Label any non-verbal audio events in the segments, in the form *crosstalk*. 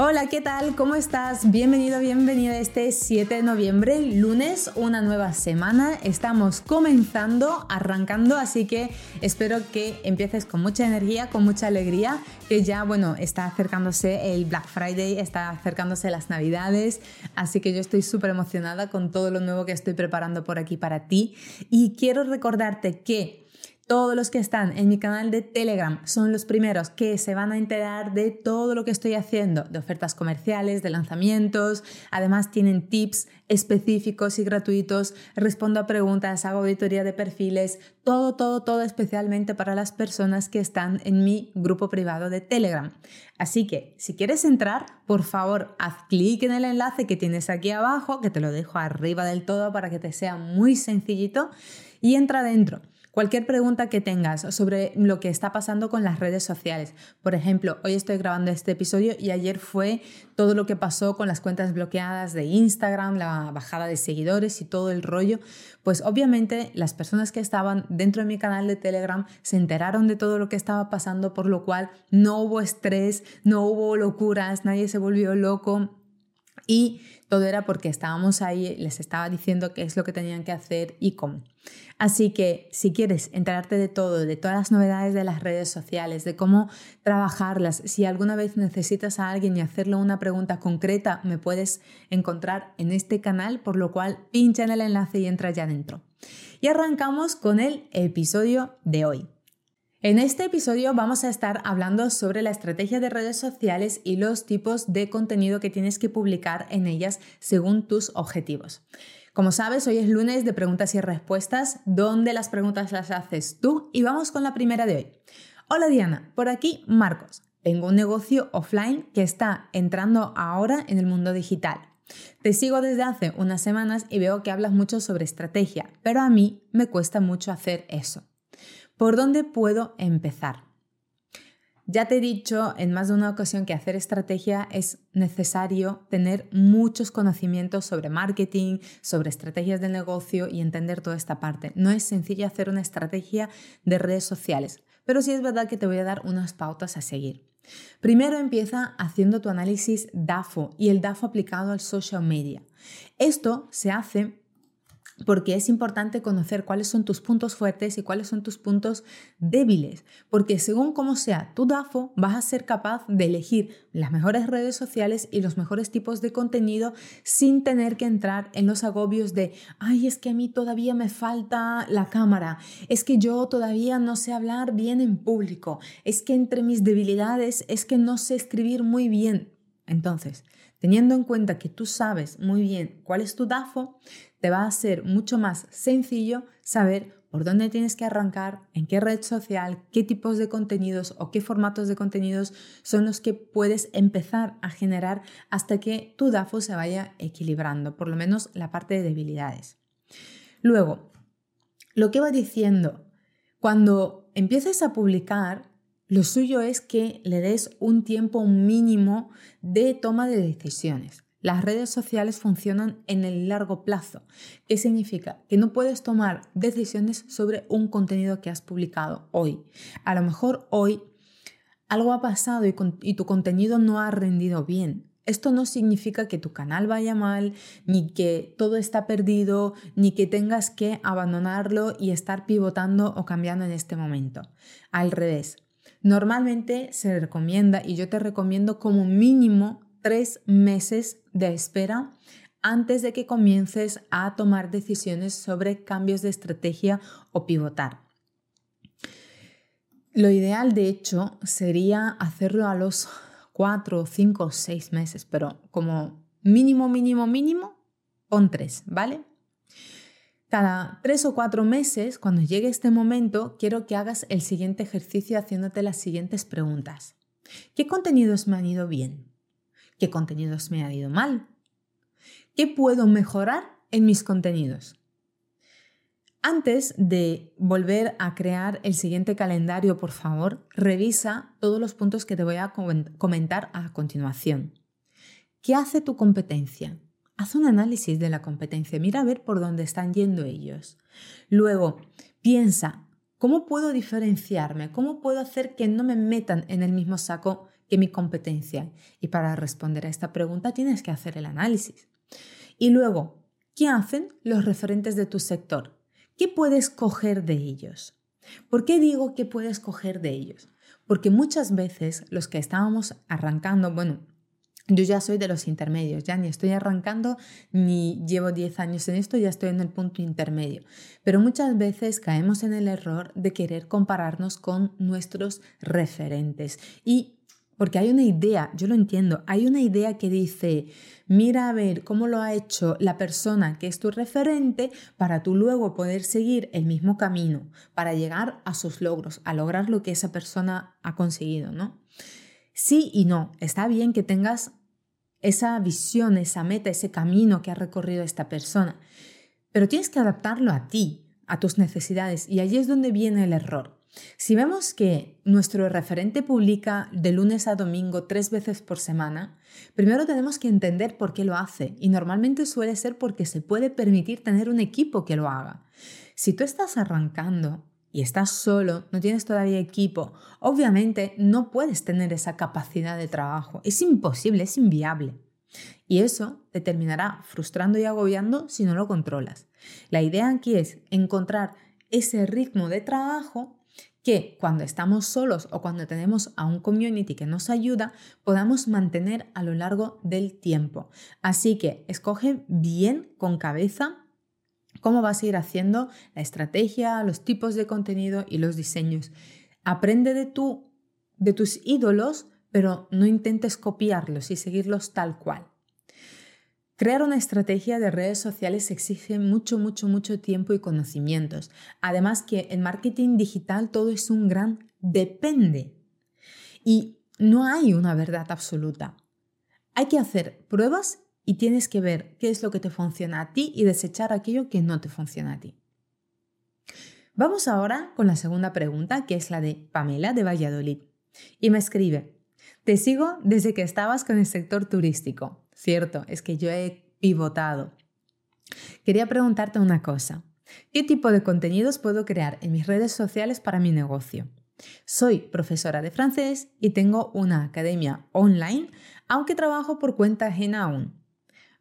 Hola, ¿qué tal? ¿Cómo estás? Bienvenido, bienvenido a este 7 de noviembre, lunes, una nueva semana. Estamos comenzando, arrancando, así que espero que empieces con mucha energía, con mucha alegría, que ya, bueno, está acercándose el Black Friday, está acercándose las Navidades, así que yo estoy súper emocionada con todo lo nuevo que estoy preparando por aquí para ti. Y quiero recordarte que todos los que están en mi canal de Telegram son los primeros que se van a enterar de todo lo que estoy haciendo, de ofertas comerciales, de lanzamientos. Además tienen tips específicos y gratuitos, respondo a preguntas, hago auditoría de perfiles, todo, todo, todo especialmente para las personas que están en mi grupo privado de Telegram. Así que si quieres entrar, por favor, haz clic en el enlace que tienes aquí abajo, que te lo dejo arriba del todo para que te sea muy sencillito, y entra dentro. Cualquier pregunta que tengas sobre lo que está pasando con las redes sociales. Por ejemplo, hoy estoy grabando este episodio y ayer fue todo lo que pasó con las cuentas bloqueadas de Instagram, la bajada de seguidores y todo el rollo. Pues obviamente las personas que estaban dentro de mi canal de Telegram se enteraron de todo lo que estaba pasando, por lo cual no hubo estrés, no hubo locuras, nadie se volvió loco y todo era porque estábamos ahí, les estaba diciendo qué es lo que tenían que hacer y cómo. Así que si quieres enterarte de todo, de todas las novedades de las redes sociales, de cómo trabajarlas, si alguna vez necesitas a alguien y hacerle una pregunta concreta, me puedes encontrar en este canal, por lo cual pincha en el enlace y entra ya dentro. Y arrancamos con el episodio de hoy. En este episodio vamos a estar hablando sobre la estrategia de redes sociales y los tipos de contenido que tienes que publicar en ellas según tus objetivos. Como sabes, hoy es lunes de preguntas y respuestas, donde las preguntas las haces tú y vamos con la primera de hoy. Hola Diana, por aquí Marcos. Tengo un negocio offline que está entrando ahora en el mundo digital. Te sigo desde hace unas semanas y veo que hablas mucho sobre estrategia, pero a mí me cuesta mucho hacer eso. ¿Por dónde puedo empezar? Ya te he dicho en más de una ocasión que hacer estrategia es necesario tener muchos conocimientos sobre marketing, sobre estrategias de negocio y entender toda esta parte. No es sencillo hacer una estrategia de redes sociales, pero sí es verdad que te voy a dar unas pautas a seguir. Primero empieza haciendo tu análisis DAFO y el DAFO aplicado al social media. Esto se hace porque es importante conocer cuáles son tus puntos fuertes y cuáles son tus puntos débiles, porque según cómo sea tu DAFO, vas a ser capaz de elegir las mejores redes sociales y los mejores tipos de contenido sin tener que entrar en los agobios de, ay, es que a mí todavía me falta la cámara, es que yo todavía no sé hablar bien en público, es que entre mis debilidades es que no sé escribir muy bien. Entonces, teniendo en cuenta que tú sabes muy bien cuál es tu DAFO, te va a ser mucho más sencillo saber por dónde tienes que arrancar, en qué red social, qué tipos de contenidos o qué formatos de contenidos son los que puedes empezar a generar hasta que tu DAFO se vaya equilibrando, por lo menos la parte de debilidades. Luego, lo que va diciendo, cuando empieces a publicar, lo suyo es que le des un tiempo mínimo de toma de decisiones. Las redes sociales funcionan en el largo plazo. ¿Qué significa? Que no puedes tomar decisiones sobre un contenido que has publicado hoy. A lo mejor hoy algo ha pasado y, tu contenido no ha rendido bien. Esto no significa que tu canal vaya mal, ni que todo está perdido, ni que tengas que abandonarlo y estar pivotando o cambiando en este momento. Al revés, normalmente se recomienda, y yo te recomiendo como mínimo tres meses de espera antes de que comiences a tomar decisiones sobre cambios de estrategia o pivotar. Lo ideal, de hecho, sería hacerlo a los cuatro, cinco, seis meses, pero como mínimo, mínimo, mínimo, pon tres, ¿vale? Cada tres o cuatro meses, cuando llegue este momento, quiero que hagas el siguiente ejercicio haciéndote las siguientes preguntas. ¿Qué contenidos me han ido bien? ¿Qué contenidos me han ido mal? ¿Qué puedo mejorar en mis contenidos? Antes de volver a crear el siguiente calendario, por favor, revisa todos los puntos que te voy a comentar a continuación. ¿Qué hace tu competencia? Haz un análisis de la competencia, mira a ver por dónde están yendo ellos. Luego, piensa, ¿cómo puedo diferenciarme? ¿Cómo puedo hacer que no me metan en el mismo saco que mi competencia? Y para responder a esta pregunta tienes que hacer el análisis. Y luego, ¿qué hacen los referentes de tu sector? ¿Qué puedes coger de ellos? ¿Por qué digo que puedes coger de ellos? Porque muchas veces los que estábamos arrancando, bueno, yo ya soy de los intermedios, ya ni estoy arrancando ni llevo 10 años en esto, ya estoy en el punto intermedio. Pero muchas veces caemos en el error de querer compararnos con nuestros referentes. Y porque hay una idea, yo lo entiendo, hay una idea que dice, mira a ver cómo lo ha hecho la persona que es tu referente para tú luego poder seguir el mismo camino, para llegar a sus logros, a lograr lo que esa persona ha conseguido, ¿no? Sí y no, está bien que tengas esa visión, esa meta, ese camino que ha recorrido esta persona, pero tienes que adaptarlo a ti, a tus necesidades, y allí es donde viene el error. Si vemos que nuestro referente publica de lunes a domingo tres veces por semana, primero tenemos que entender por qué lo hace y normalmente suele ser porque se puede permitir tener un equipo que lo haga. Si tú estás arrancando y estás solo, no tienes todavía equipo, obviamente no puedes tener esa capacidad de trabajo. Es imposible, es inviable. Y eso te terminará frustrando y agobiando si no lo controlas. La idea aquí es encontrar ese ritmo de trabajo que cuando estamos solos o cuando tenemos a un community que nos ayuda, podamos mantener a lo largo del tiempo. Así que escoge bien con cabeza cómo vas a ir haciendo la estrategia, los tipos de contenido y los diseños. Aprende de, tu, de tus ídolos, pero no intentes copiarlos y seguirlos tal cual. Crear una estrategia de redes sociales exige mucho, mucho, mucho tiempo y conocimientos. Además que en marketing digital todo es un gran depende. Y no hay una verdad absoluta. Hay que hacer pruebas y tienes que ver qué es lo que te funciona a ti y desechar aquello que no te funciona a ti. Vamos ahora con la segunda pregunta, que es la de Pamela de Valladolid. Y me escribe, te sigo desde que estabas con el sector turístico. Cierto, es que yo he pivotado. Quería preguntarte una cosa. ¿Qué tipo de contenidos puedo crear en mis redes sociales para mi negocio? Soy profesora de francés y tengo una academia online, aunque trabajo por cuenta ajena aún.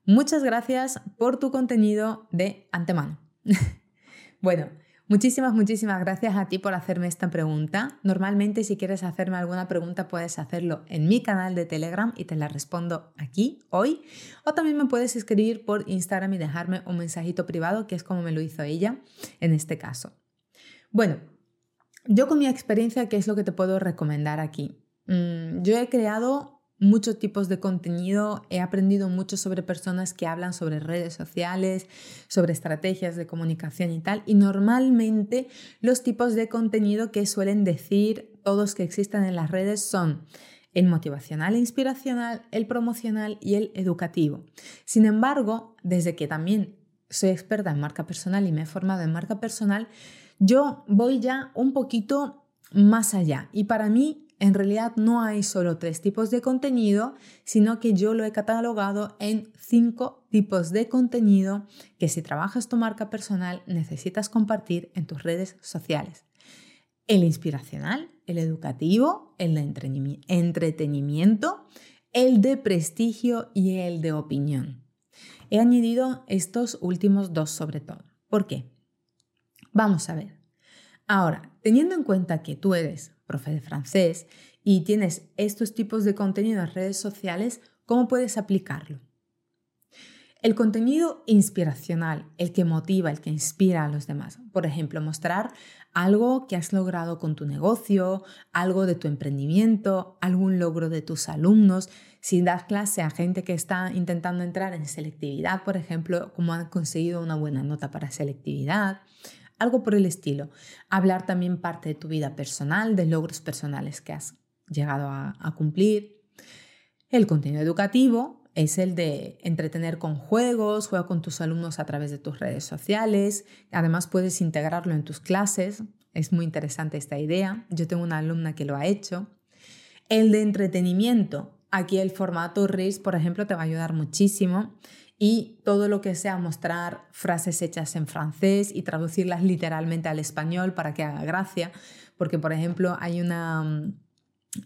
Muchas gracias por tu contenido de antemano. *laughs* bueno, Muchísimas, muchísimas gracias a ti por hacerme esta pregunta. Normalmente si quieres hacerme alguna pregunta puedes hacerlo en mi canal de Telegram y te la respondo aquí, hoy. O también me puedes escribir por Instagram y dejarme un mensajito privado, que es como me lo hizo ella en este caso. Bueno, yo con mi experiencia, ¿qué es lo que te puedo recomendar aquí? Mm, yo he creado muchos tipos de contenido, he aprendido mucho sobre personas que hablan sobre redes sociales, sobre estrategias de comunicación y tal, y normalmente los tipos de contenido que suelen decir todos que existen en las redes son el motivacional e inspiracional, el promocional y el educativo. Sin embargo, desde que también soy experta en marca personal y me he formado en marca personal, yo voy ya un poquito más allá y para mí en realidad no hay solo tres tipos de contenido, sino que yo lo he catalogado en cinco tipos de contenido que si trabajas tu marca personal necesitas compartir en tus redes sociales. El inspiracional, el educativo, el de entretenimiento, el de prestigio y el de opinión. He añadido estos últimos dos sobre todo. ¿Por qué? Vamos a ver. Ahora, teniendo en cuenta que tú eres profe de francés, y tienes estos tipos de contenido en redes sociales, ¿cómo puedes aplicarlo? El contenido inspiracional, el que motiva, el que inspira a los demás. Por ejemplo, mostrar algo que has logrado con tu negocio, algo de tu emprendimiento, algún logro de tus alumnos. Si das clase a gente que está intentando entrar en selectividad, por ejemplo, cómo han conseguido una buena nota para selectividad, algo por el estilo. Hablar también parte de tu vida personal, de logros personales que has llegado a, cumplir. El contenido educativo, es el de entretener con juegos, juega con tus alumnos a través de tus redes sociales, además puedes integrarlo en tus clases, es muy interesante esta idea, yo tengo una alumna que lo ha hecho. El de entretenimiento, aquí el formato Reels, por ejemplo, te va a ayudar muchísimo y todo lo que sea mostrar frases hechas en francés y traducirlas literalmente al español para que haga gracia, porque por ejemplo hay una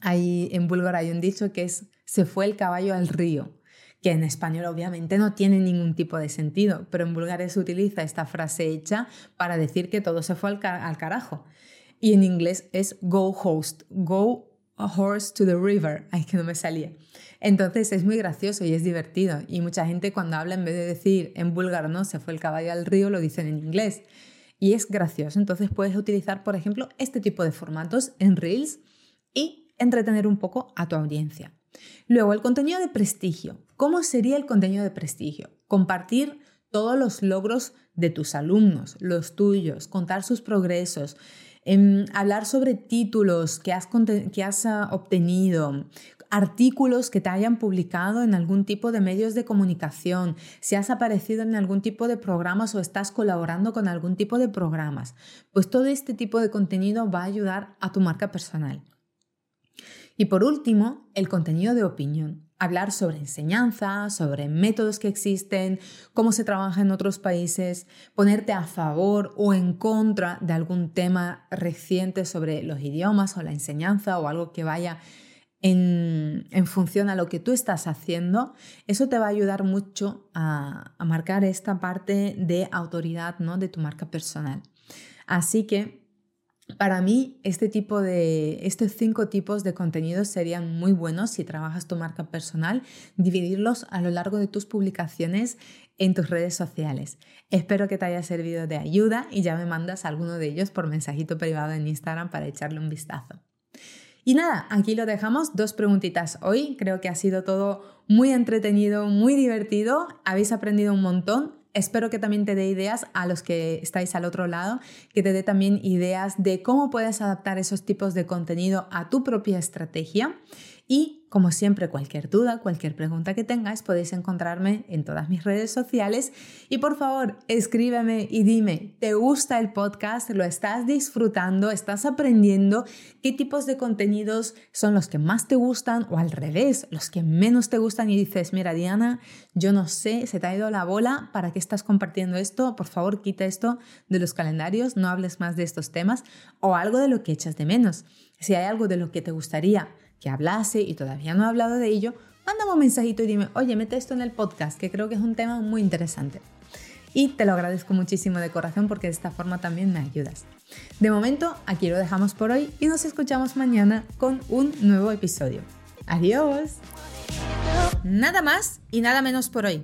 hay en búlgaro hay un dicho que es se fue el caballo al río que en español obviamente no tiene ningún tipo de sentido, pero en búlgaro se utiliza esta frase hecha para decir que todo se fue al, carajo. Y en inglés es go host, go a horse to the river. *laughs* Ay, que no me salía. Entonces es muy gracioso y es divertido. Y mucha gente cuando habla, en vez de decir en búlgaro, no, se fue el caballo al río, lo dicen en inglés. Y es gracioso. Entonces puedes utilizar, por ejemplo, este tipo de formatos en Reels y entretener un poco a tu audiencia. Luego, el contenido de prestigio. ¿Cómo sería el contenido de prestigio? Compartir todos los logros de tus alumnos, los tuyos, contar sus progresos, em, hablar sobre títulos que has, que has ah, obtenido, artículos que te hayan publicado en algún tipo de medios de comunicación, si has aparecido en algún tipo de programas o estás colaborando con algún tipo de programas. Pues todo este tipo de contenido va a ayudar a tu marca personal. Y por último, el contenido de opinión. Hablar sobre enseñanza, sobre métodos que existen, cómo se trabaja en otros países, ponerte a favor o en contra de algún tema reciente sobre los idiomas o la enseñanza o algo que vaya en, función a lo que tú estás haciendo, eso te va a ayudar mucho a, a marcar esta parte de autoridad ¿no? de tu marca personal. Así que para mí, este tipo de, estos cinco tipos de contenidos serían muy buenos si trabajas tu marca personal, dividirlos a lo largo de tus publicaciones en tus redes sociales. Espero que te haya servido de ayuda y ya me mandas alguno de ellos por mensajito privado en Instagram para echarle un vistazo. Y nada, aquí lo dejamos, dos preguntitas hoy. Creo que ha sido todo muy entretenido, muy divertido. Habéis aprendido un montón. Espero que también te dé ideas a los que estáis al otro lado, que te dé también ideas de cómo puedes adaptar esos tipos de contenido a tu propia estrategia y como siempre, cualquier duda, cualquier pregunta que tengáis, podéis encontrarme en todas mis redes sociales. Y por favor, escríbeme y dime, ¿te gusta el podcast? ¿Lo estás disfrutando? ¿Estás aprendiendo? ¿Qué tipos de contenidos son los que más te gustan o al revés, los que menos te gustan? Y dices, mira, Diana, yo no sé, se te ha ido la bola, ¿para qué estás compartiendo esto? Por favor, quita esto de los calendarios, no hables más de estos temas o algo de lo que echas de menos. Si hay algo de lo que te gustaría que hablase y todavía no he hablado de ello, mándame un mensajito y dime, oye, mete esto en el podcast, que creo que es un tema muy interesante. Y te lo agradezco muchísimo de corazón porque de esta forma también me ayudas. De momento, aquí lo dejamos por hoy y nos escuchamos mañana con un nuevo episodio. Adiós. Nada más y nada menos por hoy.